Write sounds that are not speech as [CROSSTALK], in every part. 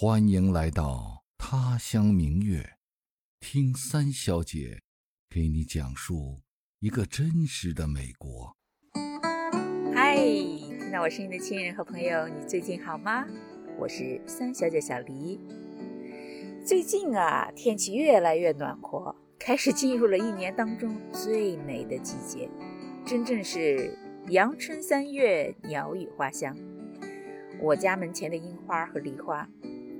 欢迎来到他乡明月，听三小姐给你讲述一个真实的美国。嗨，听到我声音的亲人和朋友，你最近好吗？我是三小姐小黎。最近啊，天气越来越暖和，开始进入了一年当中最美的季节，真正是阳春三月，鸟语花香。我家门前的樱花和梨花。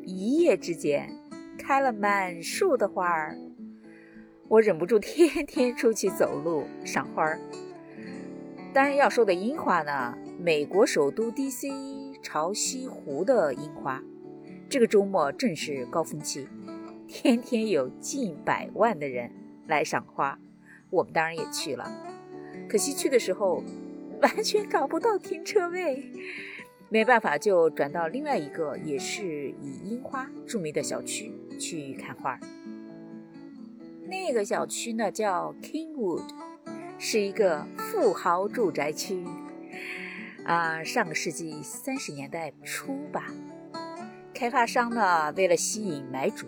一夜之间开了满树的花儿，我忍不住天天出去走路赏花儿。当然要说的樱花呢，美国首都 D.C. 潮汐湖的樱花，这个周末正是高峰期，天天有近百万的人来赏花，我们当然也去了。可惜去的时候完全找不到停车位。没办法，就转到另外一个也是以樱花著名的小区去看花儿。那个小区呢叫 Kingwood，是一个富豪住宅区。啊，上个世纪三十年代初吧，开发商呢为了吸引买主，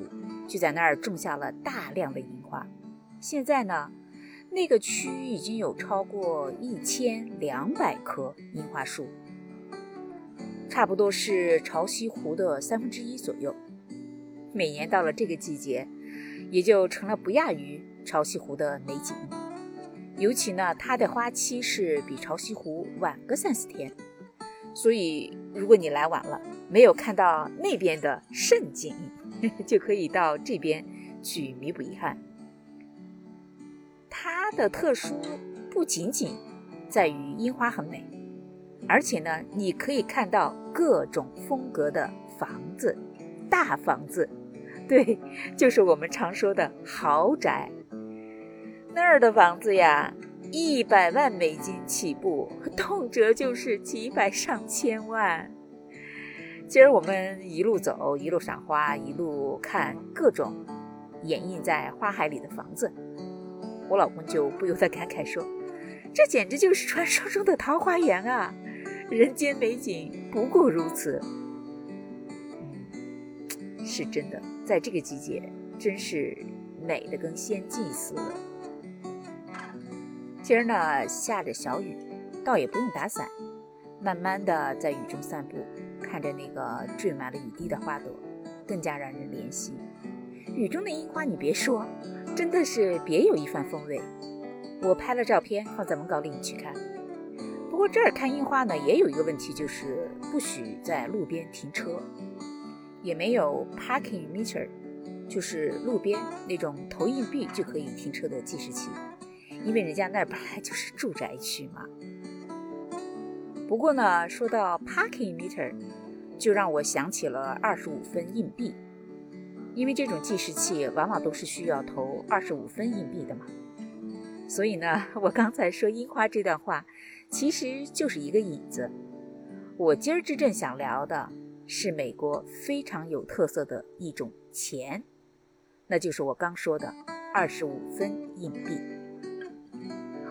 就在那儿种下了大量的樱花。现在呢，那个区已经有超过一千两百棵樱花树。差不多是潮汐湖的三分之一左右。每年到了这个季节，也就成了不亚于潮汐湖的美景。尤其呢，它的花期是比潮汐湖晚个三四天，所以如果你来晚了，没有看到那边的盛景，[LAUGHS] 就可以到这边去弥补遗憾。它的特殊不仅仅在于樱花很美。而且呢，你可以看到各种风格的房子，大房子，[LAUGHS] 对，就是我们常说的豪宅。那儿的房子呀，一百万美金起步，动辄就是几百上千万。今儿我们一路走，一路赏花，一路看各种掩映在花海里的房子，我老公就不由得感慨说：“这简直就是传说中的桃花源啊！”人间美景不过如此，是真的，在这个季节，真是美的跟仙境似的。今儿呢下着小雨，倒也不用打伞，慢慢的在雨中散步，看着那个缀满了雨滴的花朵，更加让人怜惜。雨中的樱花，你别说，真的是别有一番风味。我拍了照片放在文稿里，你去看。不过这儿看樱花呢，也有一个问题，就是不许在路边停车，也没有 parking meter，就是路边那种投硬币就可以停车的计时器，因为人家那儿本来就是住宅区嘛。不过呢，说到 parking meter，就让我想起了二十五分硬币，因为这种计时器往往都是需要投二十五分硬币的嘛。所以呢，我刚才说樱花这段话。其实就是一个引子。我今儿真正想聊的是美国非常有特色的一种钱，那就是我刚说的二十五分硬币。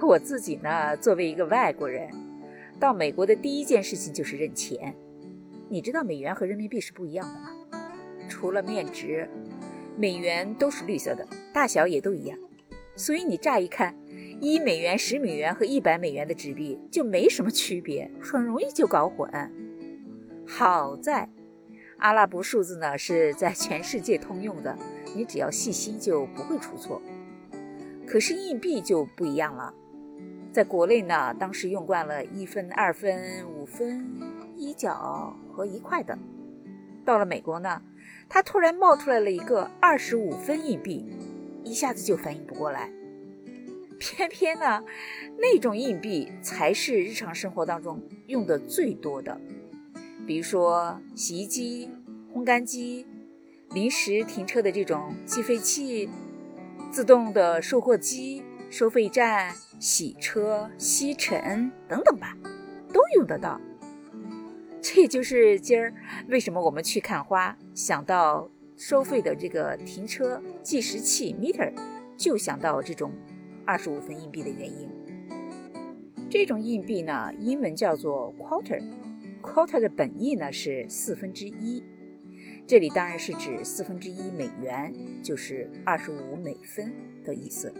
我自己呢，作为一个外国人，到美国的第一件事情就是认钱。你知道美元和人民币是不一样的吗？除了面值，美元都是绿色的，大小也都一样，所以你乍一看。一美元、十美元和一百美元的纸币就没什么区别，很容易就搞混。好在阿拉伯数字呢是在全世界通用的，你只要细心就不会出错。可是硬币就不一样了，在国内呢，当时用惯了一分、二分、五分、一角和一块的，到了美国呢，它突然冒出来了一个二十五分硬币，一下子就反应不过来。偏偏呢，那种硬币才是日常生活当中用的最多的，比如说洗衣机、烘干机、临时停车的这种计费器、自动的售货机、收费站、洗车、吸尘等等吧，都用得到。这就是今儿为什么我们去看花，想到收费的这个停车计时器 meter，就想到这种。二十五分硬币的原因，这种硬币呢，英文叫做 quarter，quarter 的本意呢是四分之一。这里当然是指四分之一美元，就是二十五美分的意思。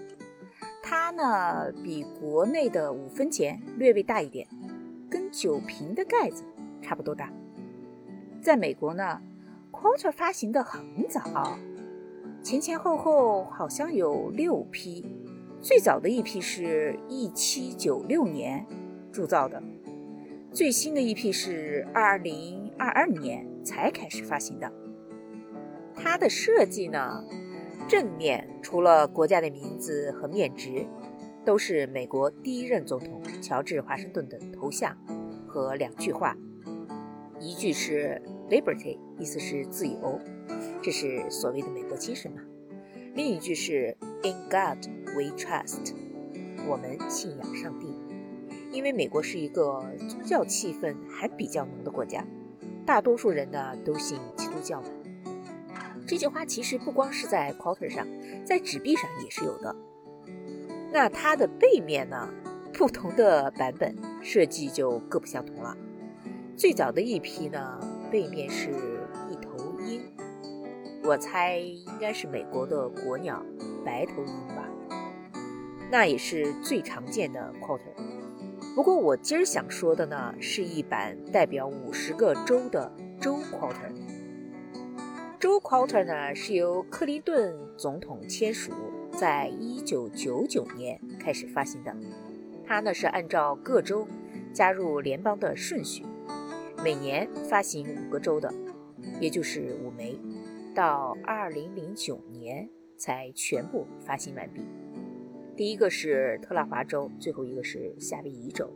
它呢比国内的五分钱略微大一点，跟酒瓶的盖子差不多大。在美国呢，quarter 发行的很早，前前后后好像有六批，最早的一批是一七九六年铸造的，最新的一批是二零二二年才开始发行的。它的设计呢，正面除了国家的名字和面值，都是美国第一任总统乔治华盛顿的头像和两句话，一句是 Liberty，意思是自由，这是所谓的美国精神嘛；另一句是 In God We Trust，我们信仰上帝。因为美国是一个宗教气氛还比较浓的国家，大多数人呢都信基督教的。这句话其实不光是在 quarter 上，在纸币上也是有的。那它的背面呢，不同的版本设计就各不相同了。最早的一批呢，背面是一头鹰，我猜应该是美国的国鸟白头鹰。那也是最常见的 quarter。不过我今儿想说的呢，是一版代表五十个州的州 quarter。州 quarter 呢是由克林顿总统签署，在一九九九年开始发行的。它呢是按照各州加入联邦的顺序，每年发行五个州的，也就是五枚，到二零零九年才全部发行完毕。第一个是特拉华州，最后一个是夏威夷州。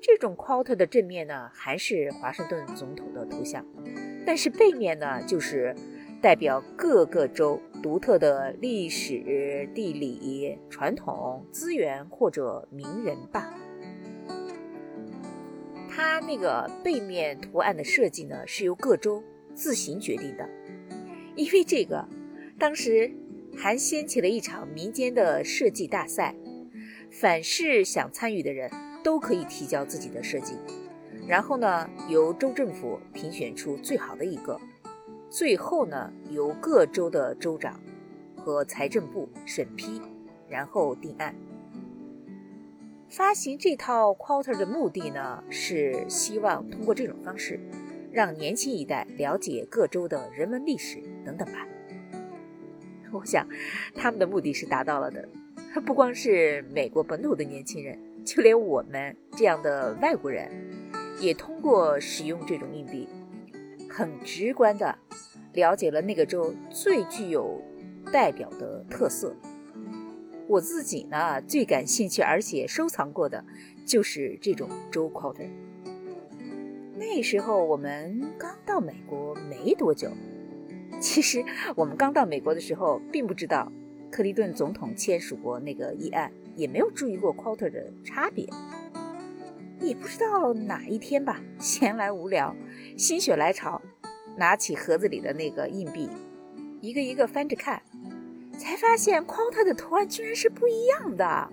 这种 quarter 的正面呢还是华盛顿总统的头像。但是背面呢，就是代表各个州独特的历史、地理、传统、资源或者名人吧。它那个背面图案的设计呢，是由各州自行决定的。因为这个，当时还掀起了一场民间的设计大赛，凡是想参与的人都可以提交自己的设计。然后呢，由州政府评选出最好的一个，最后呢，由各州的州长和财政部审批，然后定案。发行这套 quarter 的目的呢，是希望通过这种方式，让年轻一代了解各州的人文历史等等吧。我想，他们的目的是达到了的。不光是美国本土的年轻人，就连我们这样的外国人。也通过使用这种硬币，很直观的了解了那个州最具有代表的特色。我自己呢最感兴趣而且收藏过的就是这种州 quarter。那时候我们刚到美国没多久，其实我们刚到美国的时候并不知道克林顿总统签署过那个议案，也没有注意过 quarter 的差别。也不知道哪一天吧，闲来无聊，心血来潮，拿起盒子里的那个硬币，一个一个翻着看，才发现 quarter 的图案居然是不一样的。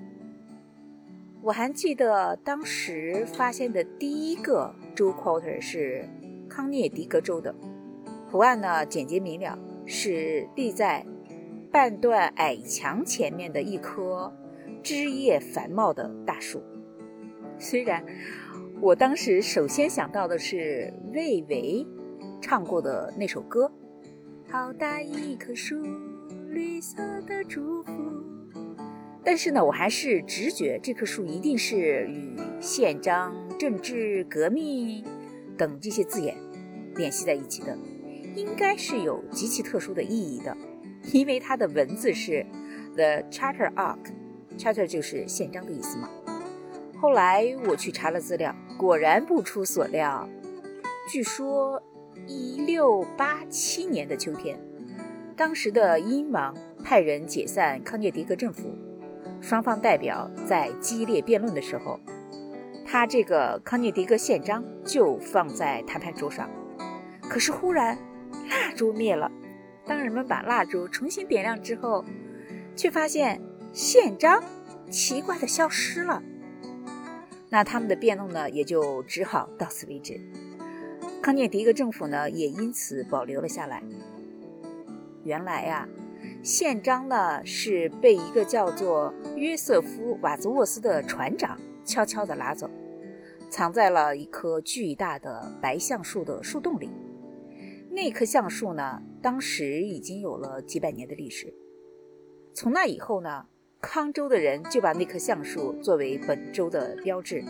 我还记得当时发现的第一个州 quarter 是康涅狄格州的，图案呢简洁明了，是立在半段矮墙前面的一棵枝叶繁茂的大树。虽然我当时首先想到的是魏巍唱过的那首歌，《好大一棵树，绿色的祝福》，但是呢，我还是直觉这棵树一定是与宪章、政治革命等这些字眼联系在一起的，应该是有极其特殊的意义的，因为它的文字是 The Charter Ark，Charter 就是宪章的意思嘛。后来我去查了资料，果然不出所料。据说，一六八七年的秋天，当时的英王派人解散康涅狄格政府，双方代表在激烈辩论的时候，他这个康涅狄格宪章就放在谈判桌上。可是忽然，蜡烛灭了。当人们把蜡烛重新点亮之后，却发现宪章奇怪的消失了。那他们的辩论呢，也就只好到此为止。康涅狄格政府呢也因此保留了下来。原来呀，宪章呢是被一个叫做约瑟夫·瓦兹沃斯的船长悄悄地拿走，藏在了一棵巨大的白橡树的树洞里。那棵橡树呢，当时已经有了几百年的历史。从那以后呢，康州的人就把那棵橡树作为本州的标志。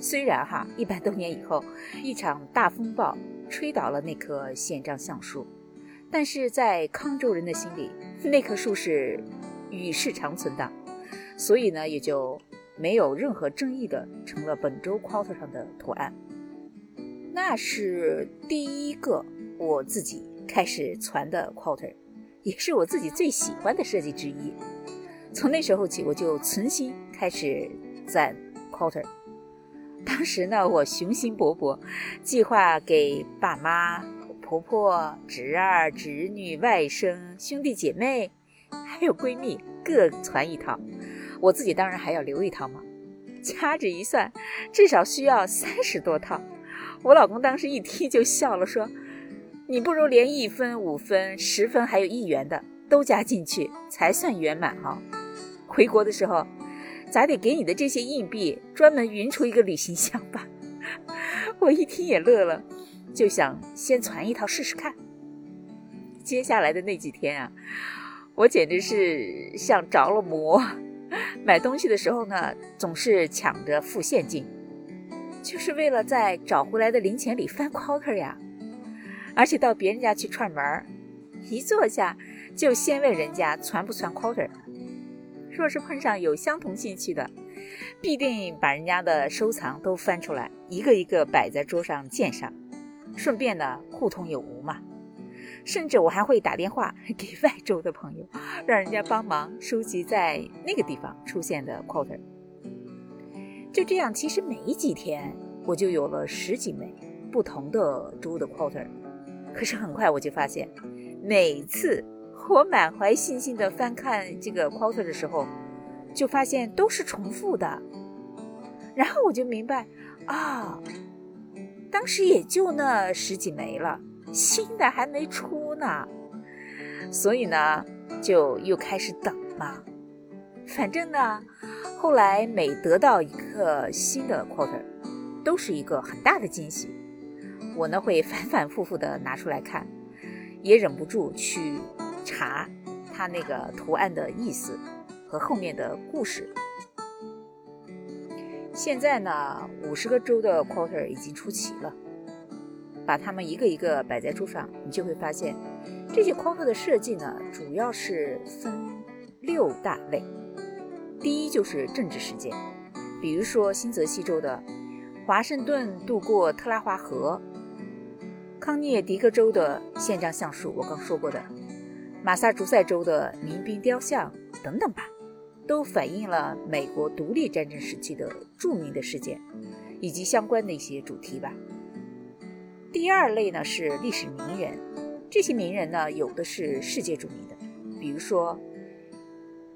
虽然哈，一百多年以后，一场大风暴吹倒了那棵宪章橡树。但是在康州人的心里，那棵树是与世长存的，所以呢，也就没有任何争议的成了本州 quarter 上的图案。那是第一个我自己开始传的 quarter，也是我自己最喜欢的设计之一。从那时候起，我就存心开始攒 quarter。当时呢，我雄心勃勃，计划给爸妈。婆婆、侄儿、侄女、外甥、兄弟姐妹，还有闺蜜，各传一套。我自己当然还要留一套嘛。掐指一算，至少需要三十多套。我老公当时一听就笑了，说：“你不如连一分、五分、十分，还有一元的都加进去，才算圆满哈。回国的时候，咱得给你的这些硬币专门匀出一个旅行箱吧。[LAUGHS] ”我一听也乐了。就想先攒一套试试看。接下来的那几天啊，我简直是像着了魔。买东西的时候呢，总是抢着付现金，就是为了在找回来的零钱里翻 quarter 呀。而且到别人家去串门儿，一坐下就先问人家传不传 quarter。若是碰上有相同兴趣的，必定把人家的收藏都翻出来，一个一个摆在桌上鉴赏。顺便呢，互通有无嘛。甚至我还会打电话 [LAUGHS] 给外州的朋友，让人家帮忙收集在那个地方出现的 quarter。就这样，其实没几天，我就有了十几枚不同的州的 quarter。可是很快我就发现，每次我满怀信心的翻看这个 quarter 的时候，就发现都是重复的。然后我就明白，啊。当时也就那十几枚了，新的还没出呢，所以呢，就又开始等嘛。反正呢，后来每得到一个新的 quarter，都是一个很大的惊喜。我呢会反反复复的拿出来看，也忍不住去查它那个图案的意思和后面的故事。现在呢，五十个州的 quarter 已经出齐了，把它们一个一个摆在桌上，你就会发现，这些 quarter 的设计呢，主要是分六大类。第一就是政治事件，比如说新泽西州的华盛顿渡过特拉华河，康涅狄格州的宪章橡树，我刚说过的，马萨诸塞州的民兵雕像等等吧。都反映了美国独立战争时期的著名的事件，以及相关的一些主题吧。第二类呢是历史名人，这些名人呢有的是世界著名的，比如说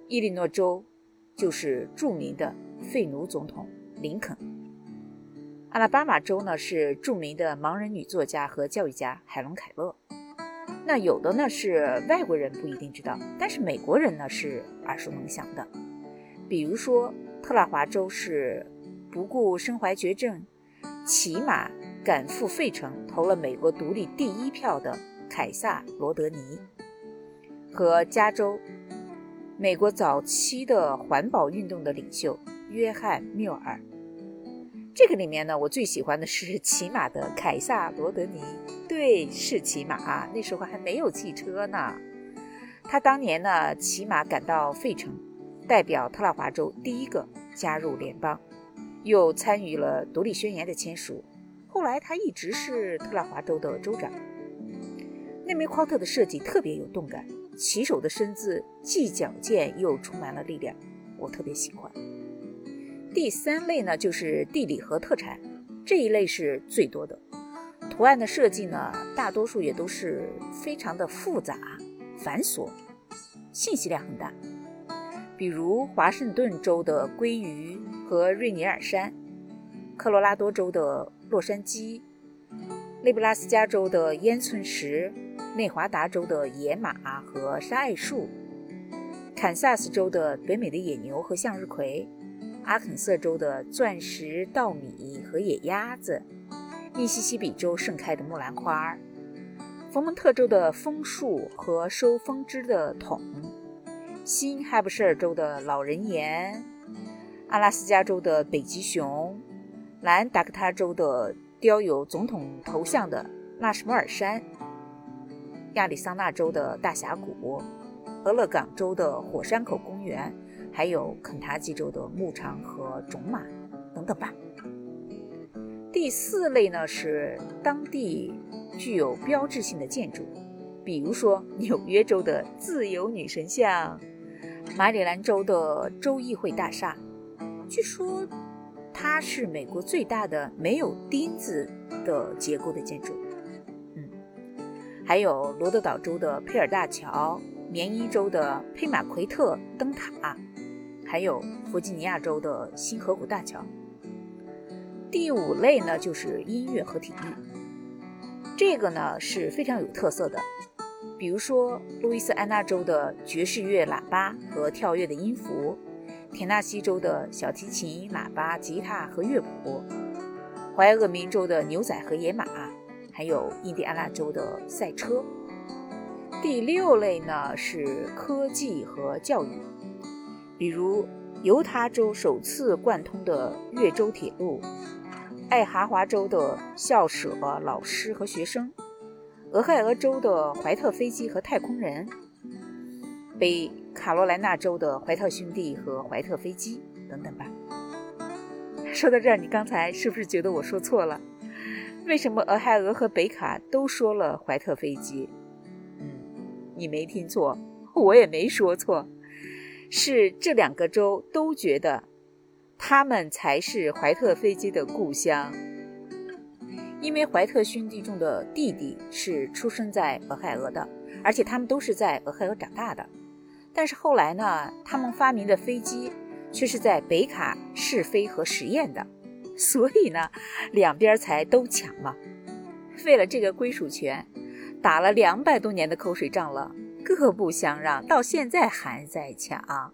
伊利诺州就是著名的废奴总统林肯，阿拉巴马州呢是著名的盲人女作家和教育家海伦凯勒。那有的呢是外国人不一定知道，但是美国人呢是耳熟能详的。比如说，特拉华州是不顾身怀绝症，骑马赶赴费城投了美国独立第一票的凯撒·罗德尼，和加州，美国早期的环保运动的领袖约翰·缪尔。这个里面呢，我最喜欢的是骑马的凯撒·罗德尼。对，是骑马啊，那时候还没有汽车呢。他当年呢，骑马赶到费城，代表特拉华州第一个加入联邦，又参与了独立宣言的签署。后来他一直是特拉华州的州长。那枚夸特的设计特别有动感，骑手的身姿既矫健又充满了力量，我特别喜欢。第三类呢，就是地理和特产，这一类是最多的。图案的设计呢，大多数也都是非常的复杂、繁琐，信息量很大。比如华盛顿州的鲑鱼和瑞尼尔山，科罗拉多州的洛杉矶，内布拉斯加州的烟囱石，内华达州的野马和沙艾树，堪萨斯州的北美的野牛和向日葵，阿肯色州的钻石稻米和野鸭子，密西西比州盛开的木兰花，佛蒙特州的枫树和收枫枝的桶，新罕布什尔州的老人岩，阿拉斯加州的北极熊，南达科他州的。雕有总统头像的纳什摩尔山，亚利桑那州的大峡谷，俄勒冈州的火山口公园，还有肯塔基州的牧场和种马等等吧。第四类呢是当地具有标志性的建筑，比如说纽约州的自由女神像，马里兰州的州议会大厦，据说。它是美国最大的没有钉子的结构的建筑，嗯，还有罗德岛州的佩尔大桥、缅因州的佩马奎特灯塔，还有弗吉尼亚州的新河谷大桥。第五类呢，就是音乐和体育，这个呢是非常有特色的，比如说路易斯安那州的爵士乐喇叭和跳跃的音符。田纳西州的小提琴、喇叭、吉他和乐谱，怀俄明州的牛仔和野马，还有印第安纳州的赛车。第六类呢是科技和教育，比如犹他州首次贯通的越州铁路，爱荷华州的校舍、老师和学生，俄亥俄州的怀特飞机和太空人。北卡罗来纳州的怀特兄弟和怀特飞机等等吧。[LAUGHS] 说到这儿，你刚才是不是觉得我说错了？为什么俄亥俄和北卡都说了怀特飞机？你没听错，我也没说错，是这两个州都觉得他们才是怀特飞机的故乡，因为怀特兄弟中的弟弟是出生在俄亥俄的，而且他们都是在俄亥俄长大的。但是后来呢，他们发明的飞机却是在北卡试飞和实验的，所以呢，两边才都抢嘛。为了这个归属权，打了两百多年的口水仗了，各不相让，到现在还在抢。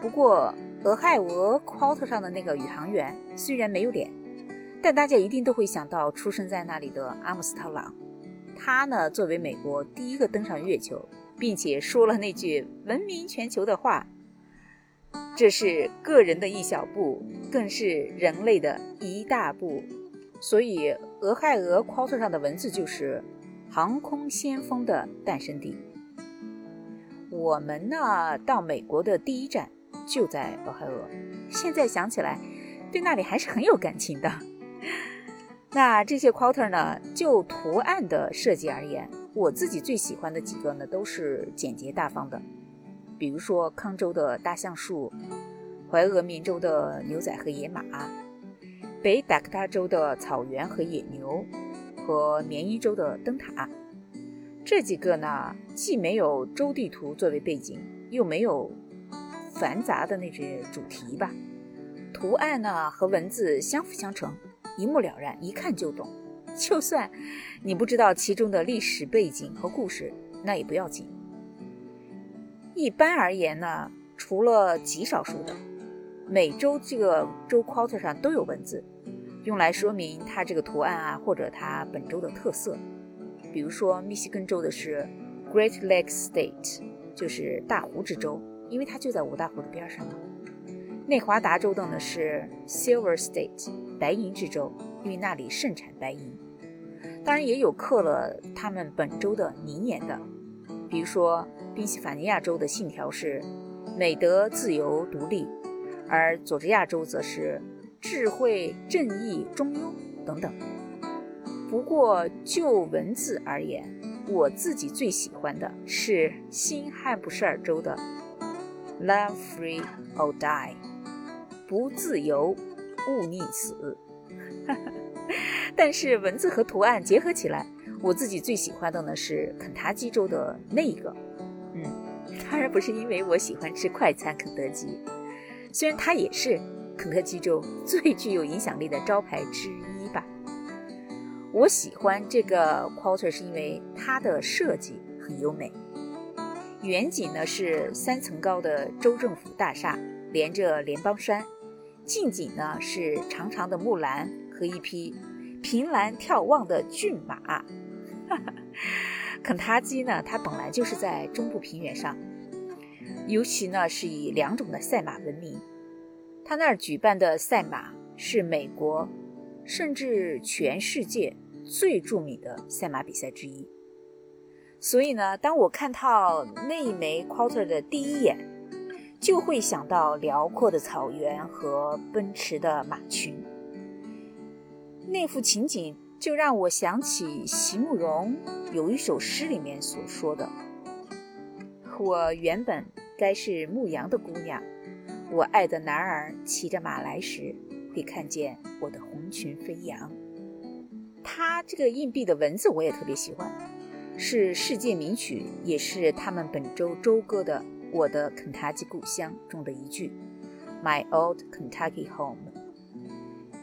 不过，俄亥俄 Quart 上的那个宇航员虽然没有脸，但大家一定都会想到出生在那里的阿姆斯特朗。他呢，作为美国第一个登上月球。并且说了那句闻名全球的话：“这是个人的一小步，更是人类的一大步。”所以，俄亥俄 Quart 上的文字就是“航空先锋的诞生地”。我们呢，到美国的第一站就在俄亥俄，现在想起来，对那里还是很有感情的。[LAUGHS] 那这些 quarter 呢，就图案的设计而言。我自己最喜欢的几个呢，都是简洁大方的，比如说康州的大橡树，怀俄明州的牛仔和野马，北达科他州的草原和野牛，和缅因州的灯塔。这几个呢，既没有州地图作为背景，又没有繁杂的那些主题吧，图案呢和文字相辅相成，一目了然，一看就懂。就算你不知道其中的历史背景和故事，那也不要紧。一般而言呢，除了极少数的，每周这个周 quarter 上都有文字，用来说明它这个图案啊，或者它本州的特色。比如说，密西根州的是 Great Lakes State，就是大湖之州，因为它就在五大湖的边上嘛。内华达州的呢是 Silver State，白银之州，因为那里盛产白银。当然也有刻了他们本州的名言的，比如说宾夕法尼亚州的信条是“美德、自由、独立”，而佐治亚州则是“智慧、正义、中庸”等等。不过就文字而言，我自己最喜欢的是新罕布什尔州的 “Love free or die”，不自由勿宁死。[LAUGHS] 但是文字和图案结合起来，我自己最喜欢的呢是肯塔基州的那一个。嗯，当然不是因为我喜欢吃快餐肯德基，虽然它也是肯德基州最具有影响力的招牌之一吧。我喜欢这个 quarter 是因为它的设计很优美。远景呢是三层高的州政府大厦，连着联邦山；近景呢是长长的木栏和一匹凭栏眺望的骏马。哈哈肯塔基呢，它本来就是在中部平原上，尤其呢是以两种的赛马闻名。他那儿举办的赛马是美国，甚至全世界最著名的赛马比赛之一。所以呢，当我看到那一枚 quarter 的第一眼，就会想到辽阔的草原和奔驰的马群。那幅情景就让我想起席慕容有一首诗里面所说的：“我原本该是牧羊的姑娘，我爱的男儿骑着马来时，会看见我的红裙飞扬。”他这个硬币的文字我也特别喜欢。是世界名曲，也是他们本周周歌的《我的肯塔基故乡》中的一句：“My old Kentucky home。”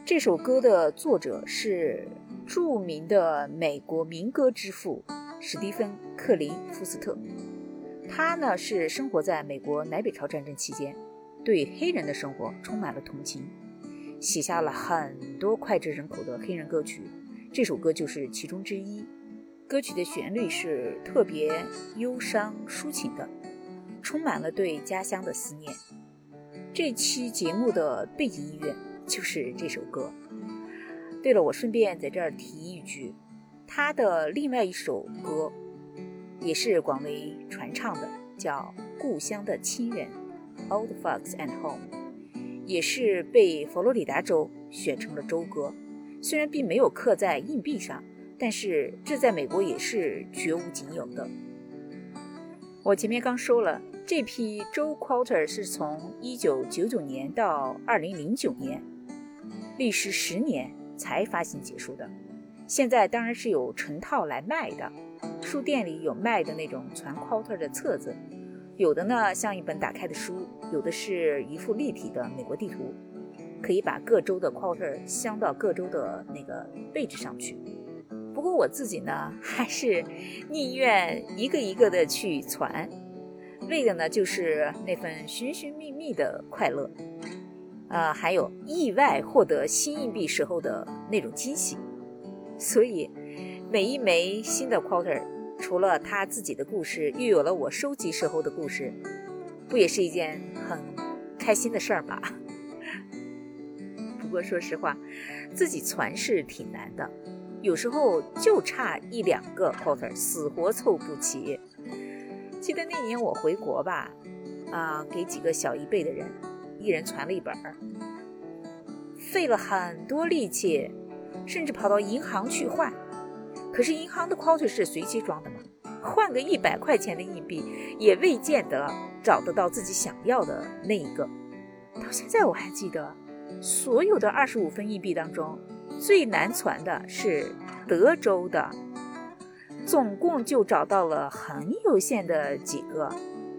这首歌的作者是著名的美国民歌之父史蒂芬·克林福斯特。他呢是生活在美国南北朝战争期间，对黑人的生活充满了同情，写下了很多脍炙人口的黑人歌曲。这首歌就是其中之一。歌曲的旋律是特别忧伤抒情的，充满了对家乡的思念。这期节目的背景音乐就是这首歌。对了，我顺便在这儿提一句，他的另外一首歌也是广为传唱的，叫《故乡的亲人》（Old Folks and Home），也是被佛罗里达州选成了州歌，虽然并没有刻在硬币上。但是这在美国也是绝无仅有的。我前面刚说了，这批州 quarter 是从1999年到2009年，历时十年才发行结束的。现在当然是有成套来卖的，书店里有卖的那种传 quarter 的册子，有的呢像一本打开的书，有的是一幅立体的美国地图，可以把各州的 quarter 镶到各州的那个位置上去。不过我自己呢，[LAUGHS] 还是宁愿一个一个的去传，为的呢就是那份寻寻觅觅的快乐，呃，还有意外获得新硬币时候的那种惊喜。所以每一枚新的 quarter，除了他自己的故事，又有了我收集时候的故事，不也是一件很开心的事儿吗？[LAUGHS] 不过说实话，自己传是挺难的。有时候就差一两个 quarter，死活凑不齐。记得那年我回国吧，啊，给几个小一辈的人，一人传了一本儿，费了很多力气，甚至跑到银行去换。可是银行的 quarter 是随机装的嘛，换个一百块钱的硬币，也未见得找得到自己想要的那一个。到现在我还记得，所有的二十五分硬币当中。最难攒的是德州的，总共就找到了很有限的几个。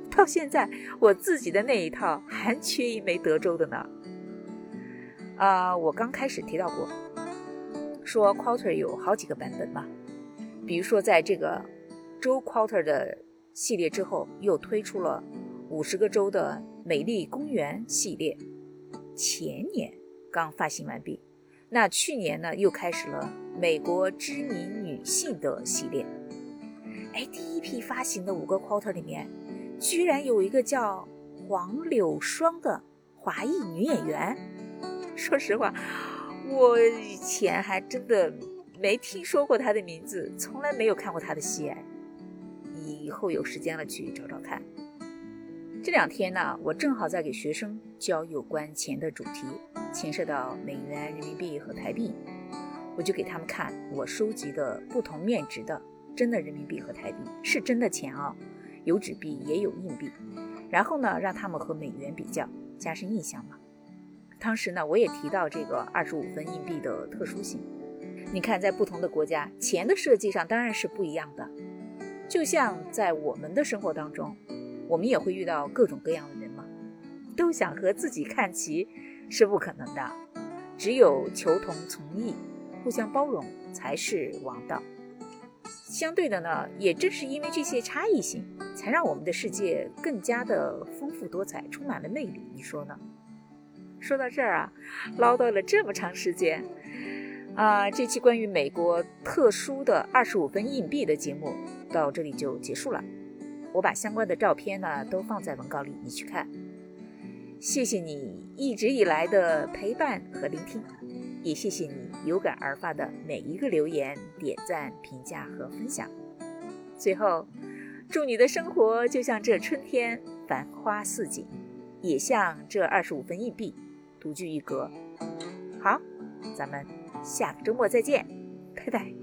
到现在，我自己的那一套还缺一枚德州的呢。啊，我刚开始提到过，说 quarter 有好几个版本嘛。比如说，在这个州 quarter 的系列之后，又推出了五十个州的美丽公园系列，前年刚发行完毕。那去年呢，又开始了美国知名女性的系列。哎，第一批发行的五个 quarter 里面，居然有一个叫黄柳霜的华裔女演员。[LAUGHS] 说实话，我以前还真的没听说过他的名字，从来没有看过他的戏。以后有时间了去找找看。这两天呢，我正好在给学生教有关钱的主题，牵涉到美元、人民币和台币，我就给他们看我收集的不同面值的真的人民币和台币，是真的钱啊，有纸币也有硬币，然后呢，让他们和美元比较，加深印象嘛。当时呢，我也提到这个二十五分硬币的特殊性，你看，在不同的国家，钱的设计上当然是不一样的，就像在我们的生活当中。我们也会遇到各种各样的人嘛，都想和自己看齐，是不可能的。只有求同存异，互相包容才是王道。相对的呢，也正是因为这些差异性，才让我们的世界更加的丰富多彩，充满了魅力。你说呢？说到这儿啊，唠叨了这么长时间，啊，这期关于美国特殊的二十五分硬币的节目到这里就结束了。我把相关的照片呢都放在文稿里，你去看。谢谢你一直以来的陪伴和聆听，也谢谢你有感而发的每一个留言、点赞、评价和分享。最后，祝你的生活就像这春天繁花似锦，也像这二十五分硬币独具一格。好，咱们下个周末再见，拜拜。